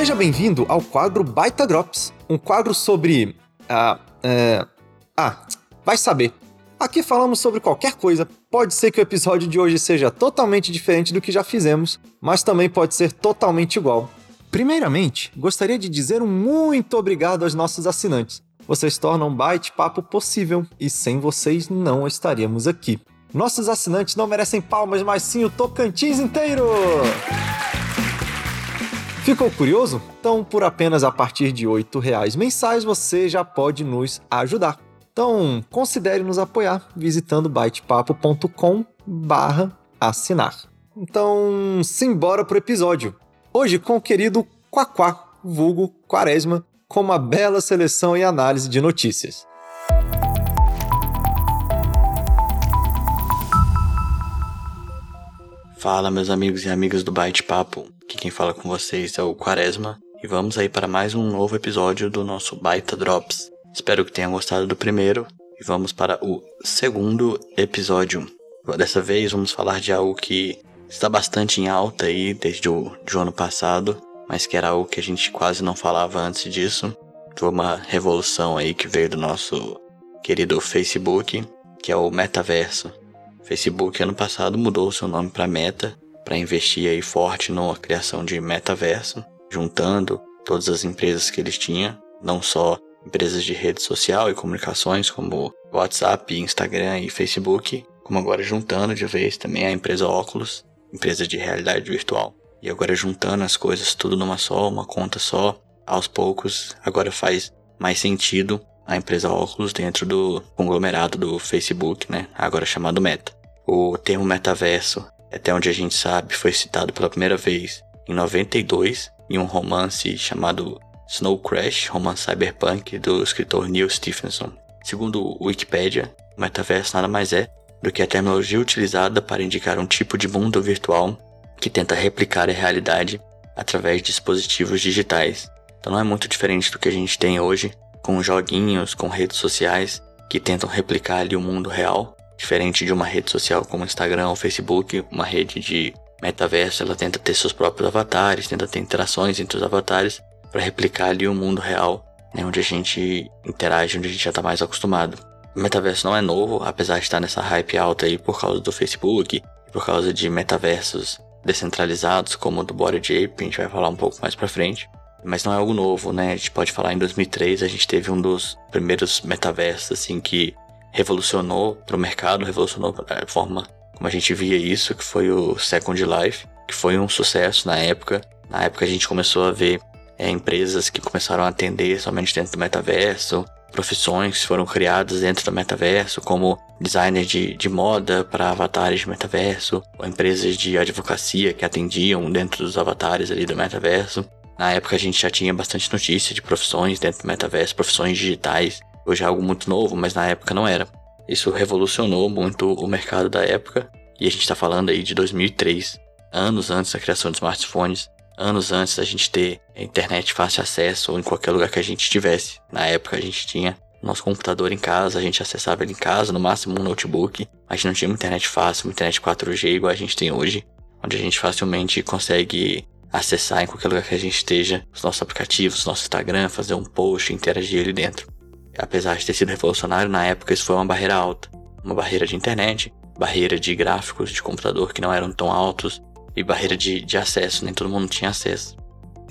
Seja bem-vindo ao quadro Baita Drops, um quadro sobre. Ah, é... ah, vai saber. Aqui falamos sobre qualquer coisa. Pode ser que o episódio de hoje seja totalmente diferente do que já fizemos, mas também pode ser totalmente igual. Primeiramente, gostaria de dizer um muito obrigado aos nossos assinantes. Vocês tornam o bate-papo possível e sem vocês não estaríamos aqui. Nossos assinantes não merecem palmas, mas sim o Tocantins inteiro! Ficou curioso? Então, por apenas a partir de R$ reais mensais, você já pode nos ajudar. Então, considere nos apoiar visitando baitepapo.com barra assinar. Então, simbora pro episódio. Hoje com o querido Quaquá, vulgo Quaresma, com uma bela seleção e análise de notícias. Fala, meus amigos e amigas do Bate Papo. Aqui quem fala com vocês é o Quaresma e vamos aí para mais um novo episódio do nosso Baita Drops. Espero que tenham gostado do primeiro e vamos para o segundo episódio. Dessa vez vamos falar de algo que está bastante em alta aí desde o de ano passado, mas que era algo que a gente quase não falava antes disso. Foi uma revolução aí que veio do nosso querido Facebook, que é o metaverso. Facebook ano passado mudou seu nome para Meta para investir aí forte na criação de metaverso, juntando todas as empresas que eles tinham, não só empresas de rede social e comunicações como WhatsApp, Instagram e Facebook, como agora juntando de vez também a empresa Oculus, empresa de realidade virtual. E agora juntando as coisas tudo numa só, uma conta só, aos poucos, agora faz mais sentido a empresa Oculus dentro do conglomerado do Facebook, né? Agora chamado Meta. O termo metaverso, até onde a gente sabe, foi citado pela primeira vez em 92 em um romance chamado Snow Crash, romance cyberpunk do escritor Neil Stephenson. Segundo o Wikipedia, o metaverso nada mais é do que a terminologia utilizada para indicar um tipo de mundo virtual que tenta replicar a realidade através de dispositivos digitais. Então não é muito diferente do que a gente tem hoje, com joguinhos, com redes sociais que tentam replicar ali o mundo real, Diferente de uma rede social como Instagram ou Facebook, uma rede de metaverso, ela tenta ter seus próprios avatares, tenta ter interações entre os avatares para replicar ali o mundo real, né, onde a gente interage, onde a gente já está mais acostumado. O metaverso não é novo, apesar de estar nessa hype alta aí por causa do Facebook por causa de metaversos descentralizados como o do Body Ape, a gente vai falar um pouco mais para frente. Mas não é algo novo, né? A gente pode falar em 2003, a gente teve um dos primeiros metaversos assim que revolucionou para o mercado, revolucionou a forma como a gente via isso, que foi o Second Life, que foi um sucesso na época. Na época a gente começou a ver é, empresas que começaram a atender somente dentro do metaverso, profissões que foram criadas dentro do metaverso, como designer de, de moda para avatares de metaverso, ou empresas de advocacia que atendiam dentro dos avatares ali do metaverso. Na época a gente já tinha bastante notícia de profissões dentro do metaverso, profissões digitais, Hoje é algo muito novo, mas na época não era. Isso revolucionou muito o mercado da época, e a gente está falando aí de 2003, anos antes da criação de smartphones, anos antes da gente ter internet fácil acesso ou em qualquer lugar que a gente estivesse. Na época a gente tinha nosso computador em casa, a gente acessava ele em casa, no máximo um notebook. A gente não tinha uma internet fácil, uma internet 4G igual a gente tem hoje, onde a gente facilmente consegue acessar em qualquer lugar que a gente esteja os nossos aplicativos, nosso Instagram, fazer um post, interagir ali dentro. Apesar de ter sido revolucionário, na época isso foi uma barreira alta. Uma barreira de internet, barreira de gráficos de computador que não eram tão altos e barreira de, de acesso, nem todo mundo tinha acesso.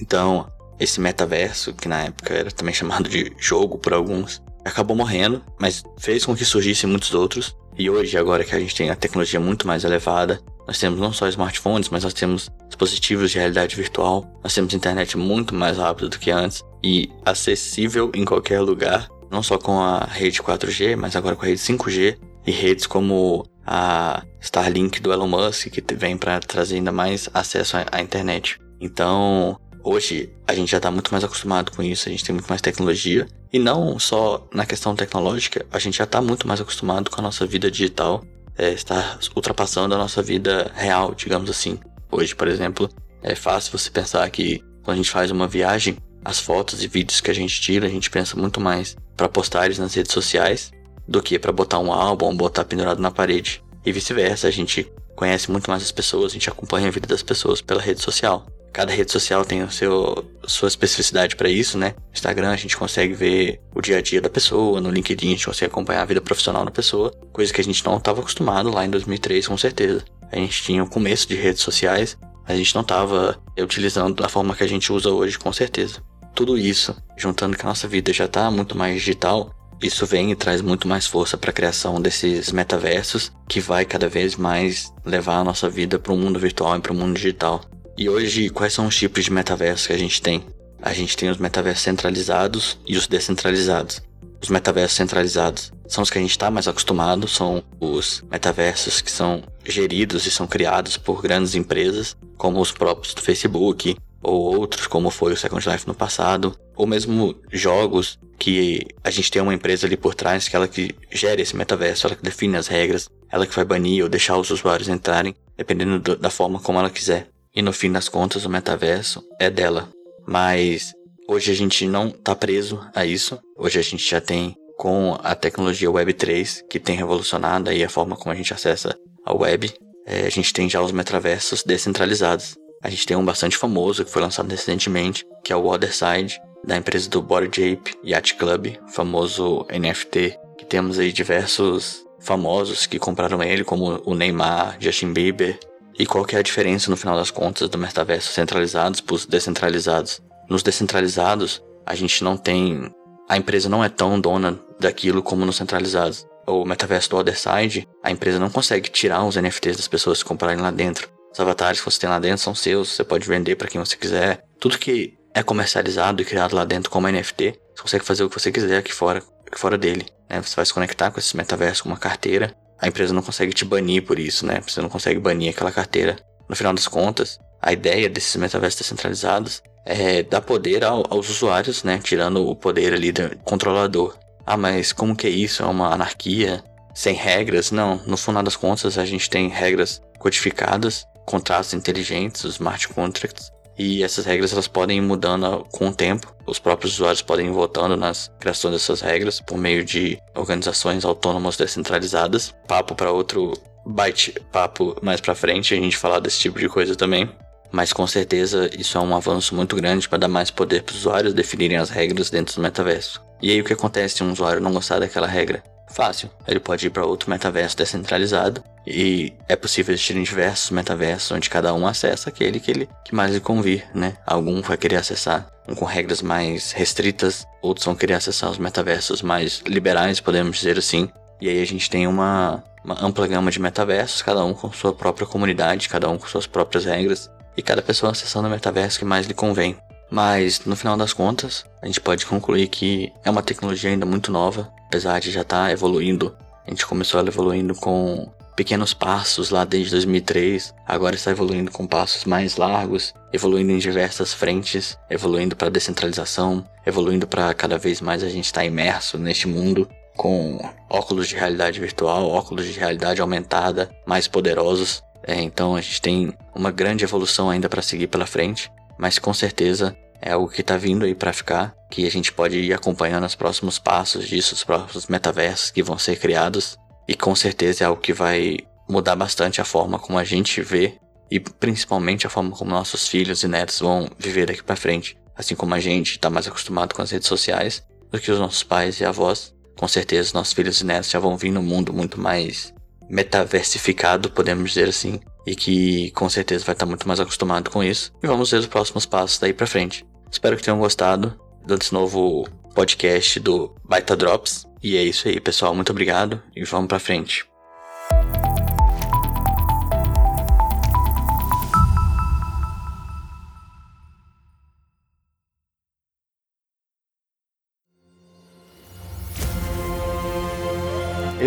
Então, esse metaverso, que na época era também chamado de jogo por alguns, acabou morrendo, mas fez com que surgissem muitos outros. E hoje, agora que a gente tem a tecnologia muito mais elevada, nós temos não só smartphones, mas nós temos dispositivos de realidade virtual, nós temos internet muito mais rápida do que antes e acessível em qualquer lugar não só com a rede 4G, mas agora com a rede 5G e redes como a Starlink do Elon Musk, que vem para trazer ainda mais acesso à internet. Então, hoje a gente já está muito mais acostumado com isso, a gente tem muito mais tecnologia. E não só na questão tecnológica, a gente já está muito mais acostumado com a nossa vida digital, é, está ultrapassando a nossa vida real, digamos assim. Hoje, por exemplo, é fácil você pensar que quando a gente faz uma viagem, as fotos e vídeos que a gente tira, a gente pensa muito mais para postar eles nas redes sociais do que para botar um álbum, botar pendurado na parede. E vice-versa, a gente conhece muito mais as pessoas, a gente acompanha a vida das pessoas pela rede social. Cada rede social tem o seu, sua especificidade para isso, né? No Instagram a gente consegue ver o dia a dia da pessoa, no LinkedIn a gente consegue acompanhar a vida profissional da pessoa, coisa que a gente não estava acostumado lá em 2003, com certeza. A gente tinha o começo de redes sociais, a gente não estava utilizando da forma que a gente usa hoje, com certeza. Tudo isso, juntando que a nossa vida já está muito mais digital, isso vem e traz muito mais força para a criação desses metaversos, que vai cada vez mais levar a nossa vida para o mundo virtual e para o mundo digital. E hoje, quais são os tipos de metaversos que a gente tem? A gente tem os metaversos centralizados e os descentralizados. Os metaversos centralizados são os que a gente está mais acostumado, são os metaversos que são geridos e são criados por grandes empresas, como os próprios do Facebook, ou outros, como foi o Second Life no passado, ou mesmo jogos que a gente tem uma empresa ali por trás que ela que gera esse metaverso, ela que define as regras, ela que vai banir ou deixar os usuários entrarem, dependendo do, da forma como ela quiser. E no fim das contas, o metaverso é dela. Mas hoje a gente não está preso a isso. Hoje a gente já tem com a tecnologia Web3, que tem revolucionado aí a forma como a gente acessa a web, é, a gente tem já os metaversos descentralizados. A gente tem um bastante famoso que foi lançado recentemente, que é o Otherside, da empresa do Bored Ape Yacht Club, famoso NFT, que temos aí diversos famosos que compraram ele, como o Neymar, Justin Bieber, e qual que é a diferença no final das contas do metaverso centralizados para os descentralizados? Nos descentralizados, a gente não tem. A empresa não é tão dona daquilo como nos centralizados. O metaverso do Other Side, a empresa não consegue tirar os NFTs das pessoas que comprarem lá dentro. Os avatares que você tem lá dentro são seus, você pode vender para quem você quiser. Tudo que é comercializado e criado lá dentro como NFT, você consegue fazer o que você quiser aqui fora, aqui fora dele. Né? Você vai se conectar com esses metaversos com uma carteira a empresa não consegue te banir por isso, né? Você não consegue banir aquela carteira. No final das contas, a ideia desses metaversos descentralizados é dar poder ao, aos usuários, né? Tirando o poder ali do controlador. Ah, mas como que é isso? É uma anarquia? Sem regras? Não, no final das contas a gente tem regras codificadas, contratos inteligentes, os smart contracts, e essas regras elas podem ir mudando com o tempo. Os próprios usuários podem ir votando nas criações dessas regras por meio de organizações autônomas descentralizadas. Papo para outro bate papo mais para frente a gente falar desse tipo de coisa também. Mas com certeza isso é um avanço muito grande para dar mais poder para os usuários definirem as regras dentro do metaverso. E aí o que acontece se um usuário não gostar daquela regra? Fácil. Ele pode ir para outro metaverso descentralizado e é possível existir diversos metaversos onde cada um acessa aquele que ele que mais lhe convir, né? Algum vai querer acessar um com regras mais restritas, outros vão querer acessar os metaversos mais liberais, podemos dizer assim. E aí a gente tem uma, uma ampla gama de metaversos, cada um com sua própria comunidade, cada um com suas próprias regras e cada pessoa acessando o metaverso que mais lhe convém. Mas no final das contas, a gente pode concluir que é uma tecnologia ainda muito nova, apesar de já estar tá evoluindo. A gente começou ela evoluindo com pequenos passos lá desde 2003, agora está evoluindo com passos mais largos, evoluindo em diversas frentes, evoluindo para descentralização, evoluindo para cada vez mais a gente estar tá imerso neste mundo com óculos de realidade virtual, óculos de realidade aumentada, mais poderosos. É, então a gente tem uma grande evolução ainda para seguir pela frente, mas com certeza é algo que está vindo aí para ficar, que a gente pode ir acompanhando os próximos passos disso, os próximos metaversos que vão ser criados, e com certeza é algo que vai mudar bastante a forma como a gente vê e principalmente a forma como nossos filhos e netos vão viver daqui para frente. Assim como a gente está mais acostumado com as redes sociais do que os nossos pais e avós, com certeza nossos filhos e netos já vão vir num mundo muito mais metaversificado, podemos dizer assim, e que com certeza vai estar muito mais acostumado com isso. E vamos ver os próximos passos daí para frente. Espero que tenham gostado desse novo podcast do Baita Drops. E é isso aí, pessoal. Muito obrigado e vamos para frente.